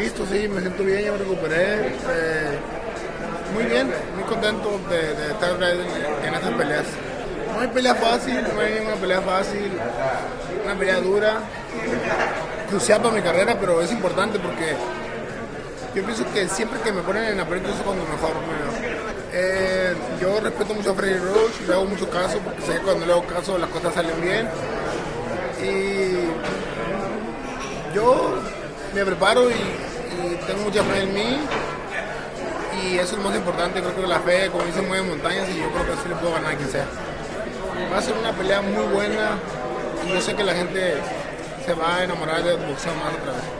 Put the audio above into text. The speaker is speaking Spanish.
Listo, sí, me siento bien, ya me recuperé. eh, muy bien, muy contento de, estar en, estas peleas. No hay pelea fácil, no hay una pelea fácil, una pelea dura, crucial para mi carrera, pero es importante porque yo pienso que siempre que me ponen en aprietos es cuando mejor. Eh, yo respeto mucho a Freddy Roach, le hago mucho caso porque sé que cuando le hago caso las cosas salen bien. Y yo me preparo y tengo mucha fe en mí. Y eso es lo más importante, creo que la fe, como dicen, mueve montañas y yo creo que así le puedo ganar a quien sea. Va a ser una pelea muy buena y yo sé que la gente se va a enamorar del boxeo más otra vez.